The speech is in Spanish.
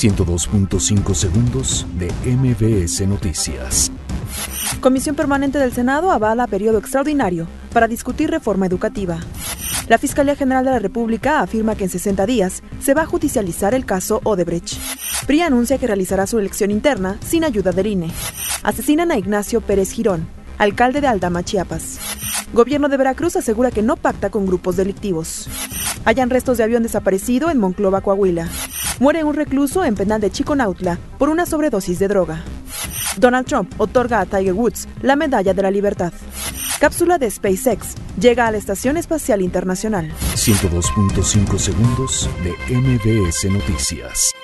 102.5 segundos de MBS Noticias. Comisión Permanente del Senado avala periodo extraordinario para discutir reforma educativa. La Fiscalía General de la República afirma que en 60 días se va a judicializar el caso Odebrecht. PRI anuncia que realizará su elección interna sin ayuda del INE. Asesinan a Ignacio Pérez Girón, alcalde de Aldama, Chiapas. Gobierno de Veracruz asegura que no pacta con grupos delictivos. Hayan restos de avión desaparecido en Monclova, Coahuila. Muere un recluso en penal de Chiconautla por una sobredosis de droga. Donald Trump otorga a Tiger Woods la Medalla de la Libertad. Cápsula de SpaceX llega a la Estación Espacial Internacional. 102.5 segundos de MBS Noticias.